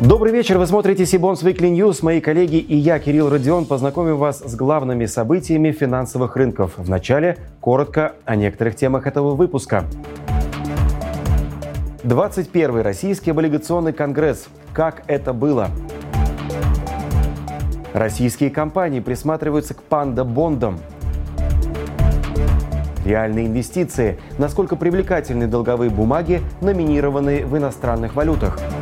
Добрый вечер, вы смотрите Сибонс Weekly News. Мои коллеги и я, Кирилл Родион, познакомим вас с главными событиями финансовых рынков. Вначале коротко о некоторых темах этого выпуска. 21-й Российский облигационный конгресс. Как это было? Российские компании присматриваются к панда-бондам. Реальные инвестиции. Насколько привлекательны долговые бумаги, номинированные в иностранных валютах –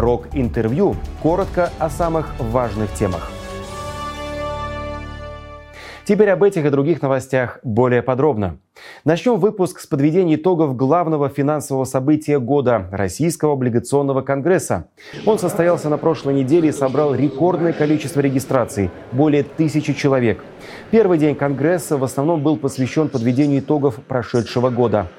рок-интервью. Коротко о самых важных темах. Теперь об этих и других новостях более подробно. Начнем выпуск с подведения итогов главного финансового события года – Российского облигационного конгресса. Он состоялся на прошлой неделе и собрал рекордное количество регистраций – более тысячи человек. Первый день конгресса в основном был посвящен подведению итогов прошедшего года –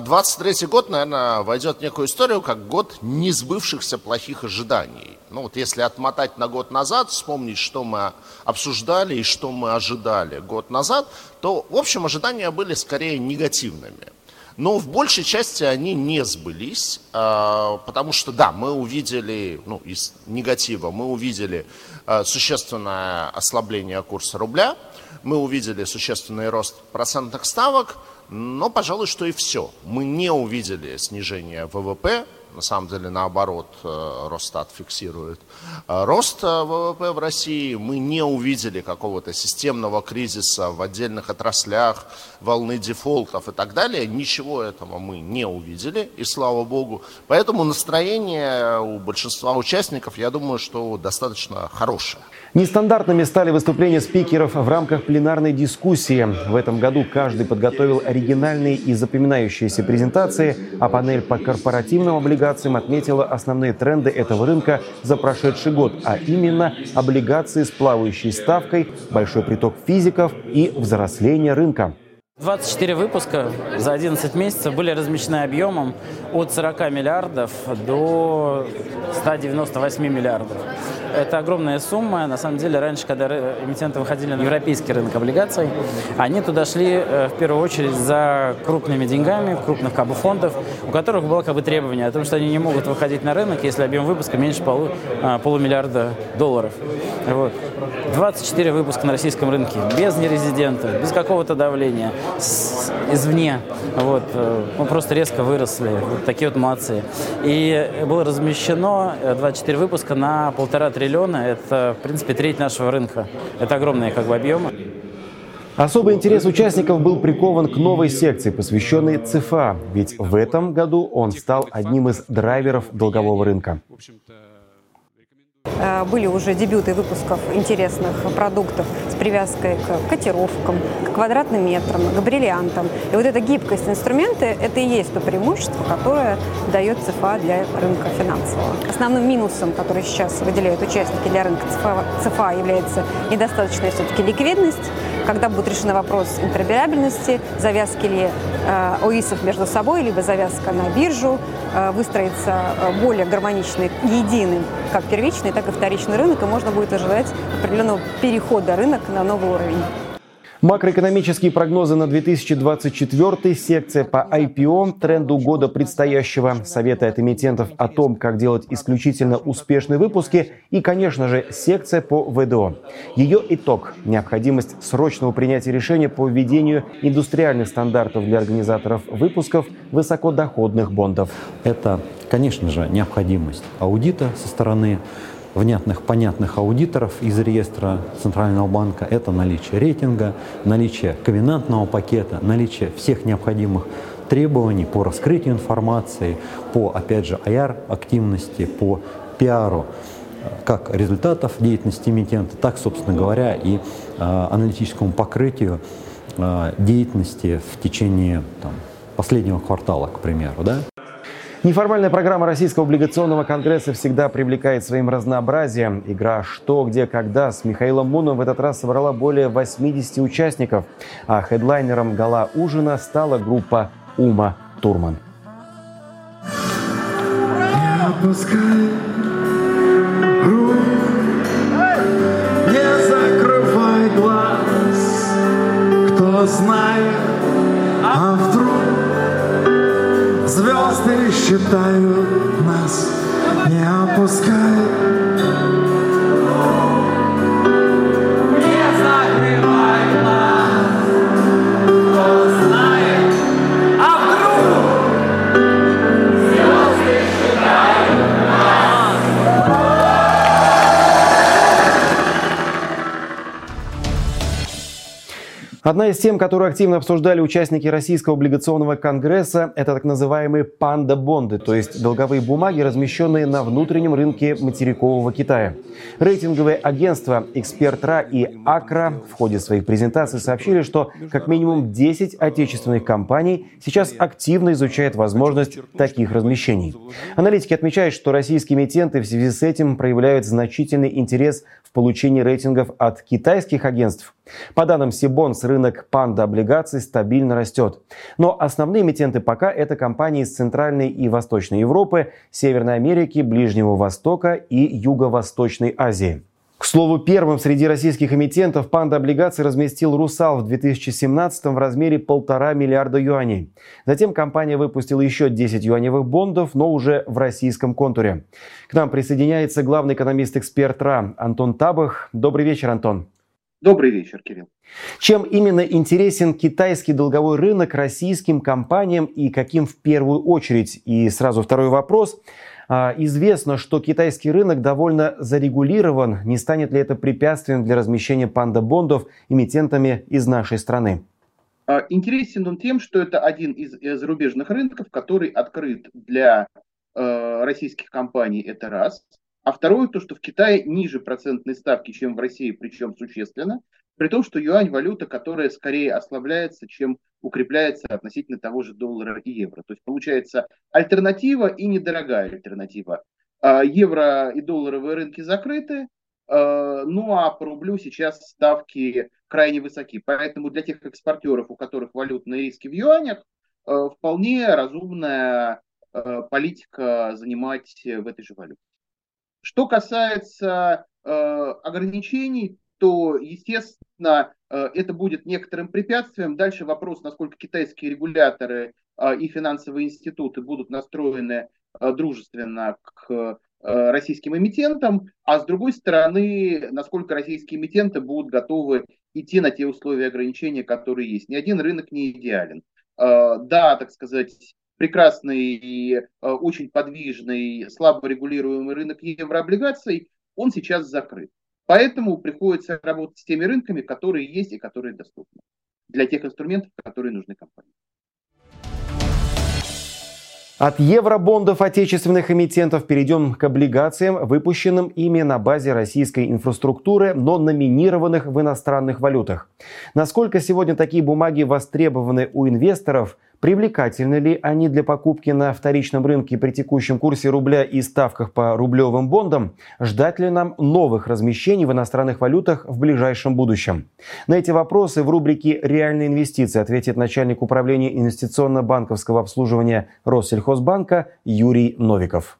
23 а, год, наверное, войдет в некую историю, как год несбывшихся плохих ожиданий. Ну вот если отмотать на год назад, вспомнить, что мы обсуждали и что мы ожидали год назад, то, в общем, ожидания были скорее негативными. Но в большей части они не сбылись, а, потому что, да, мы увидели, ну, из негатива, мы увидели а, существенное ослабление курса рубля, мы увидели существенный рост процентных ставок – но, пожалуй, что и все. Мы не увидели снижения ВВП, на самом деле, наоборот, э, Росстат фиксирует э, рост э, ВВП в России. Мы не увидели какого-то системного кризиса в отдельных отраслях, волны дефолтов и так далее. Ничего этого мы не увидели, и слава богу. Поэтому настроение у большинства участников, я думаю, что достаточно хорошее. Нестандартными стали выступления спикеров в рамках пленарной дискуссии. В этом году каждый подготовил оригинальные и запоминающиеся презентации, а панель по корпоративным облигациям отметила основные тренды этого рынка за прошедший год, а именно облигации с плавающей ставкой, большой приток физиков и взросление рынка. 24 выпуска за 11 месяцев были размещены объемом от 40 миллиардов до 198 миллиардов. Это огромная сумма. На самом деле, раньше, когда эмитенты выходили на европейский рынок облигаций, они туда шли э, в первую очередь за крупными деньгами, крупных как бы, фондов, у которых было как бы требование о том, что они не могут выходить на рынок, если объем выпуска меньше полу, а, полумиллиарда долларов. Вот. 24 выпуска на российском рынке, без нерезидентов, без какого-то давления, с, извне. Вот. Э, мы просто резко выросли. Вот такие вот молодцы. И было размещено 24 выпуска на полтора триллиона триллиона – это, в принципе, треть нашего рынка. Это огромные как бы, объемы. Особый интерес участников был прикован к новой секции, посвященной ЦФА, ведь в этом году он стал одним из драйверов долгового рынка. Э, были уже дебюты выпусков интересных продуктов с привязкой к котировкам, к квадратным метрам, к бриллиантам. И вот эта гибкость инструмента – это и есть то преимущество, которое дает ЦФА для рынка финансового. Основным минусом, который сейчас выделяют участники для рынка ЦФА, ЦФА является недостаточная все-таки ликвидность, когда будет решен вопрос интероперабельности, завязки ли э, ОИСов между собой, либо завязка на биржу, э, выстроится э, более гармоничный, единый, как первичный, так и вторичный рынок, и можно будет ожидать определенного перехода рынок на новый уровень. Макроэкономические прогнозы на 2024 секция по IPO, тренду года предстоящего, советы от эмитентов о том, как делать исключительно успешные выпуски и, конечно же, секция по ВДО. Ее итог – необходимость срочного принятия решения по введению индустриальных стандартов для организаторов выпусков высокодоходных бондов. Это, конечно же, необходимость аудита со стороны внятных, понятных аудиторов из реестра Центрального банка. Это наличие рейтинга, наличие ковенантного пакета, наличие всех необходимых требований по раскрытию информации, по, опять же, IR-активности, по пиару как результатов деятельности эмитента, так, собственно говоря, и э, аналитическому покрытию э, деятельности в течение там, последнего квартала, к примеру. Да? Неформальная программа Российского облигационного конгресса всегда привлекает своим разнообразием. Игра «Что, где, когда» с Михаилом Муном в этот раз собрала более 80 участников, а хедлайнером гала ужина стала группа «Ума Турман». не Одна из тем, которую активно обсуждали участники Российского облигационного конгресса, это так называемые панда-бонды, то есть долговые бумаги, размещенные на внутреннем рынке материкового Китая. Рейтинговые агентства «Экспертра» и «Акра» в ходе своих презентаций сообщили, что как минимум 10 отечественных компаний сейчас активно изучают возможность таких размещений. Аналитики отмечают, что российские эмитенты в связи с этим проявляют значительный интерес в получении рейтингов от китайских агентств. По данным Сибонс, рынок панда облигаций стабильно растет. Но основные эмитенты пока это компании из Центральной и Восточной Европы, Северной Америки, Ближнего Востока и Юго-Восточной Азии. К слову, первым среди российских эмитентов панда облигаций разместил «Русал» в 2017 в размере полтора миллиарда юаней. Затем компания выпустила еще 10 юаневых бондов, но уже в российском контуре. К нам присоединяется главный экономист-эксперт РА Антон Табах. Добрый вечер, Антон. Добрый вечер, Кирилл. Чем именно интересен китайский долговой рынок российским компаниям и каким в первую очередь? И сразу второй вопрос. А, известно, что китайский рынок довольно зарегулирован. Не станет ли это препятствием для размещения панда-бондов эмитентами из нашей страны? А, интересен он тем, что это один из зарубежных рынков, который открыт для э, российских компаний, это раз. А второе, то, что в Китае ниже процентной ставки, чем в России, причем существенно, при том, что юань валюта, которая скорее ослабляется, чем укрепляется относительно того же доллара и евро. То есть получается альтернатива и недорогая альтернатива. А, евро и долларовые рынки закрыты, а, ну а по рублю сейчас ставки крайне высоки. Поэтому для тех экспортеров, у которых валютные риски в юанях, а, вполне разумная политика занимать в этой же валюте. Что касается э, ограничений, то, естественно, э, это будет некоторым препятствием. Дальше вопрос, насколько китайские регуляторы э, и финансовые институты будут настроены э, дружественно к э, российским эмитентам, а с другой стороны, насколько российские эмитенты будут готовы идти на те условия ограничения, которые есть. Ни один рынок не идеален. Э, да, так сказать, прекрасный и э, очень подвижный, слабо регулируемый рынок еврооблигаций, он сейчас закрыт. Поэтому приходится работать с теми рынками, которые есть и которые доступны для тех инструментов, которые нужны компании. От евробондов отечественных эмитентов перейдем к облигациям, выпущенным ими на базе российской инфраструктуры, но номинированных в иностранных валютах. Насколько сегодня такие бумаги востребованы у инвесторов, Привлекательны ли они для покупки на вторичном рынке при текущем курсе рубля и ставках по рублевым бондам? Ждать ли нам новых размещений в иностранных валютах в ближайшем будущем? На эти вопросы в рубрике «Реальные инвестиции» ответит начальник управления инвестиционно-банковского обслуживания Россельхозбанка Юрий Новиков.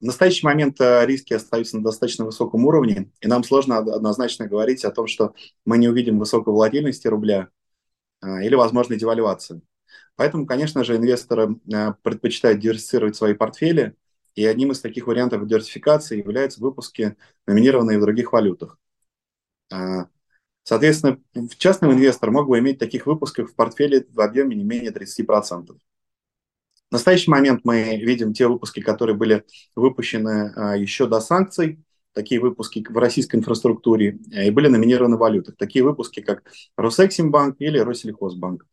В настоящий момент э, риски остаются на достаточно высоком уровне, и нам сложно однозначно говорить о том, что мы не увидим высокой волатильности рубля э, или возможной девальвации. Поэтому, конечно же, инвесторы э, предпочитают диверсифицировать свои портфели, и одним из таких вариантов диверсификации являются выпуски, номинированные в других валютах. Соответственно, частный инвестор мог бы иметь таких выпусков в портфеле в объеме не менее 30%. В настоящий момент мы видим те выпуски, которые были выпущены а, еще до санкций, такие выпуски в российской инфраструктуре э, и были номинированы в валютах. Такие выпуски, как Росэксимбанк или Россельхозбанк.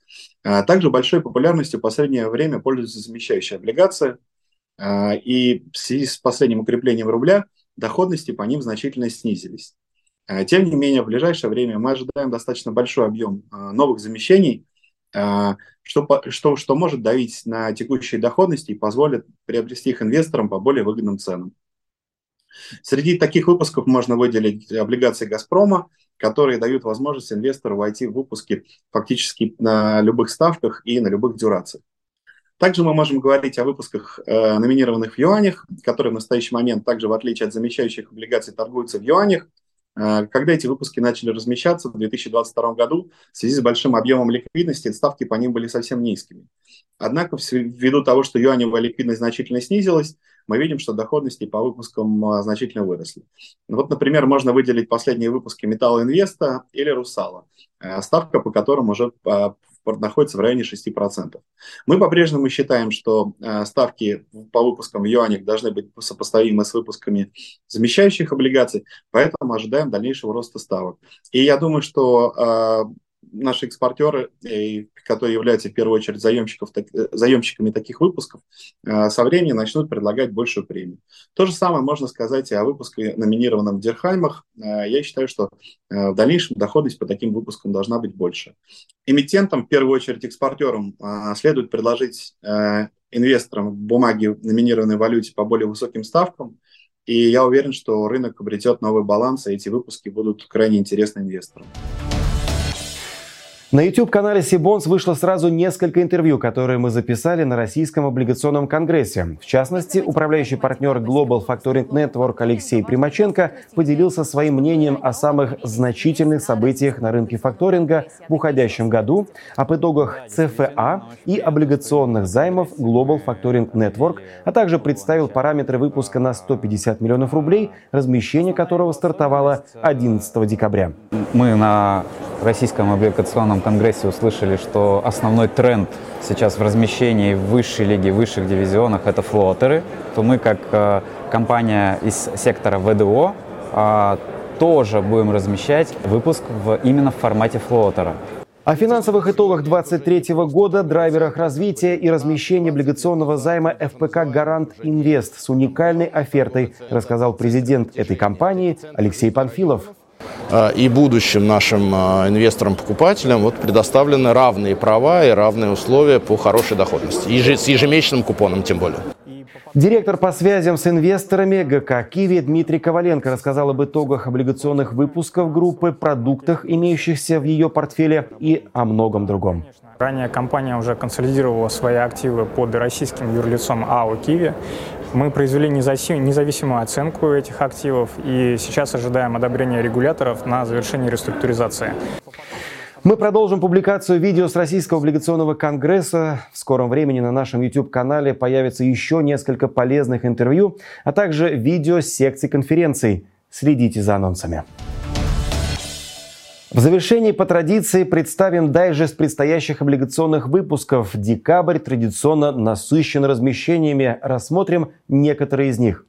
А, также большой популярностью в последнее время пользуются замещающие облигации. А, и в связи с последним укреплением рубля доходности по ним значительно снизились. Тем не менее, в ближайшее время мы ожидаем достаточно большой объем новых замещений, что, что, что может давить на текущие доходности и позволит приобрести их инвесторам по более выгодным ценам. Среди таких выпусков можно выделить облигации «Газпрома», которые дают возможность инвестору войти в выпуски фактически на любых ставках и на любых дюрациях. Также мы можем говорить о выпусках, э, номинированных в юанях, которые в настоящий момент также, в отличие от замещающих облигаций, торгуются в юанях – когда эти выпуски начали размещаться в 2022 году, в связи с большим объемом ликвидности, ставки по ним были совсем низкими. Однако, ввиду того, что юаневая ликвидность значительно снизилась, мы видим, что доходности по выпускам а, значительно выросли. Вот, например, можно выделить последние выпуски Металла Инвеста или Русала, а, ставка по которым уже находится в районе 6%. Мы по-прежнему считаем, что ставки по выпускам в юанях должны быть сопоставимы с выпусками замещающих облигаций, поэтому ожидаем дальнейшего роста ставок. И я думаю, что наши экспортеры, которые являются в первую очередь заемщиков, э, заемщиками таких выпусков, э, со временем начнут предлагать большую премию. То же самое можно сказать и о выпуске, номинированном в Дерхаймах. Э, я считаю, что в дальнейшем доходность по таким выпускам должна быть больше. Эмитентам, в первую очередь экспортерам, следует предложить инвесторам бумаги, номинированной в валюте по более высоким ставкам, и я уверен, что рынок обретет новый баланс, и эти выпуски будут крайне интересны инвесторам. На YouTube-канале Сибонс вышло сразу несколько интервью, которые мы записали на Российском облигационном конгрессе. В частности, управляющий партнер Global Factoring Network Алексей Примаченко поделился своим мнением о самых значительных событиях на рынке факторинга в уходящем году, об итогах ЦФА и облигационных займов Global Factoring Network, а также представил параметры выпуска на 150 миллионов рублей, размещение которого стартовало 11 декабря. Мы на Российском облигационном конгрессе услышали, что основной тренд сейчас в размещении в высшей лиге, в высших дивизионах – это флотеры, то мы как э, компания из сектора ВДО э, тоже будем размещать выпуск в, именно в формате флотера. О финансовых итогах 2023 года, драйверах развития и размещения облигационного займа ФПК «Гарант Инвест» с уникальной офертой рассказал президент этой компании Алексей Панфилов. Э, и будущим нашим э, инвесторам-покупателям вот предоставлены равные права и равные условия по хорошей доходности. И с ежемесячным купоном тем более. Директор по связям с инвесторами ГК «Киви» Дмитрий Коваленко рассказал об итогах облигационных выпусков группы, продуктах, имеющихся в ее портфеле и о многом другом. Ранее компания уже консолидировала свои активы под российским юрлицом АО «Киви». Мы произвели независимую оценку этих активов и сейчас ожидаем одобрения регуляторов на завершение реструктуризации. Мы продолжим публикацию видео с Российского облигационного конгресса. В скором времени на нашем YouTube-канале появится еще несколько полезных интервью, а также видео с секций конференций. Следите за анонсами. В завершении по традиции представим дайджест предстоящих облигационных выпусков. Декабрь традиционно насыщен размещениями. Рассмотрим некоторые из них.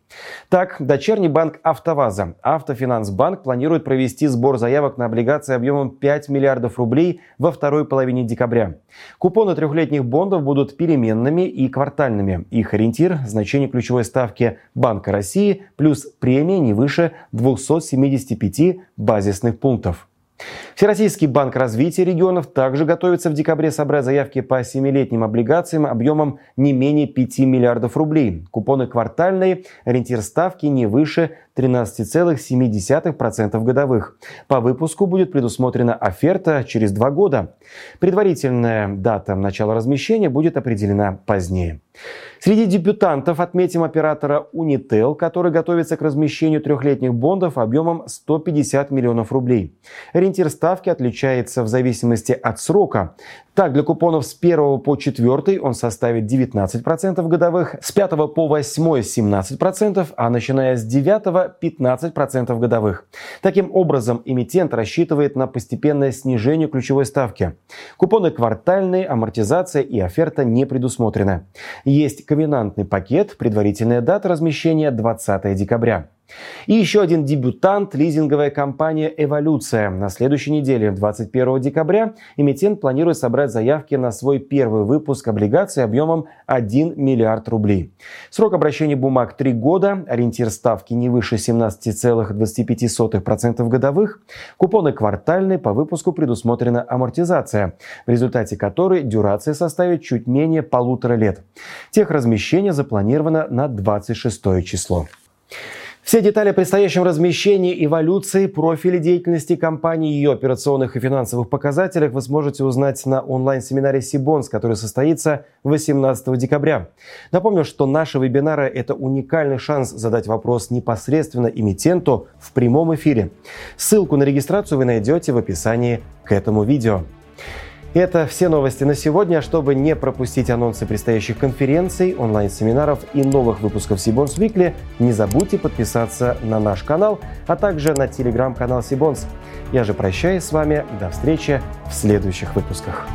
Так, дочерний банк «АвтоВАЗа» Автофинансбанк планирует провести сбор заявок на облигации объемом 5 миллиардов рублей во второй половине декабря. Купоны трехлетних бондов будут переменными и квартальными. Их ориентир – значение ключевой ставки Банка России плюс премия не выше 275 базисных пунктов. Всероссийский банк развития регионов также готовится в декабре собрать заявки по семилетним облигациям объемом не менее 5 миллиардов рублей. Купоны квартальные, ориентир ставки не выше 13,7% годовых. По выпуску будет предусмотрена оферта через два года. Предварительная дата начала размещения будет определена позднее. Среди дебютантов отметим оператора Unitel, который готовится к размещению трехлетних бондов объемом 150 миллионов рублей. Ориентир ставки отличается в зависимости от срока. Так, для купонов с 1 по 4 он составит 19% годовых, с 5 по 8 17%, а начиная с 9 15% годовых. Таким образом, эмитент рассчитывает на постепенное снижение ключевой ставки. Купоны квартальные, амортизация и оферта не предусмотрены. Есть ковенантный пакет, предварительная дата размещения 20 декабря. И еще один дебютант – лизинговая компания «Эволюция». На следующей неделе, 21 декабря, эмитент планирует собрать заявки на свой первый выпуск облигаций объемом 1 миллиард рублей. Срок обращения бумаг – 3 года, ориентир ставки не выше 17,25% годовых. Купоны квартальные, по выпуску предусмотрена амортизация, в результате которой дюрация составит чуть менее полутора лет. Техразмещение запланировано на 26 число. Все детали о предстоящем размещении, эволюции, профиле деятельности компании, ее операционных и финансовых показателях вы сможете узнать на онлайн-семинаре Сибонс, который состоится 18 декабря. Напомню, что наши вебинары – это уникальный шанс задать вопрос непосредственно эмитенту в прямом эфире. Ссылку на регистрацию вы найдете в описании к этому видео. Это все новости на сегодня. Чтобы не пропустить анонсы предстоящих конференций, онлайн-семинаров и новых выпусков Сибонс Викли, не забудьте подписаться на наш канал, а также на телеграм-канал Сибонс. Я же прощаюсь с вами. До встречи в следующих выпусках.